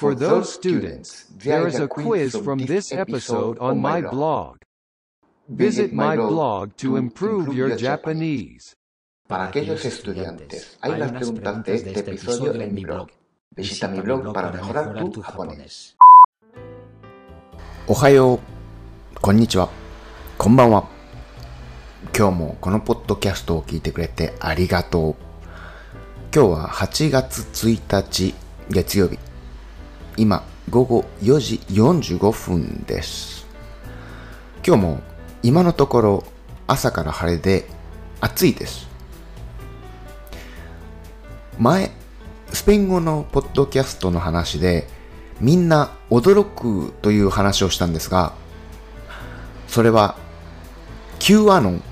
For those students, there is a quiz from this episode on my blog. Visit my blog to improve your Japanese. Para aquellos estudiantes, hay unas preguntas de este episodio en mi blog. Visita mi blog para mejorar tu japonés. おはよう、こんにちは、こんばんは。今日もこのポッドキャストを聞いてくれてありがとう。今日は8月1日月曜日。今、午後4時45分です。今日も今のところ朝から晴れで暑いです。前、スペイン語のポッドキャストの話で、みんな驚くという話をしたんですが、それは Q アノン、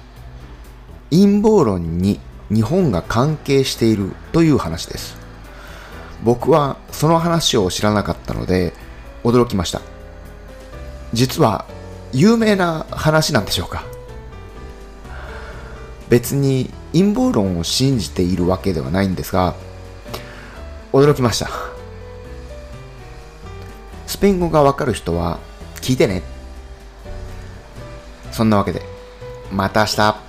陰謀論に日本が関係しているという話です。僕はその話を知らなかったので驚きました。実は有名な話なんでしょうか別に陰謀論を信じているわけではないんですが、驚きました。スペイン語がわかる人は聞いてね。そんなわけで、また明日。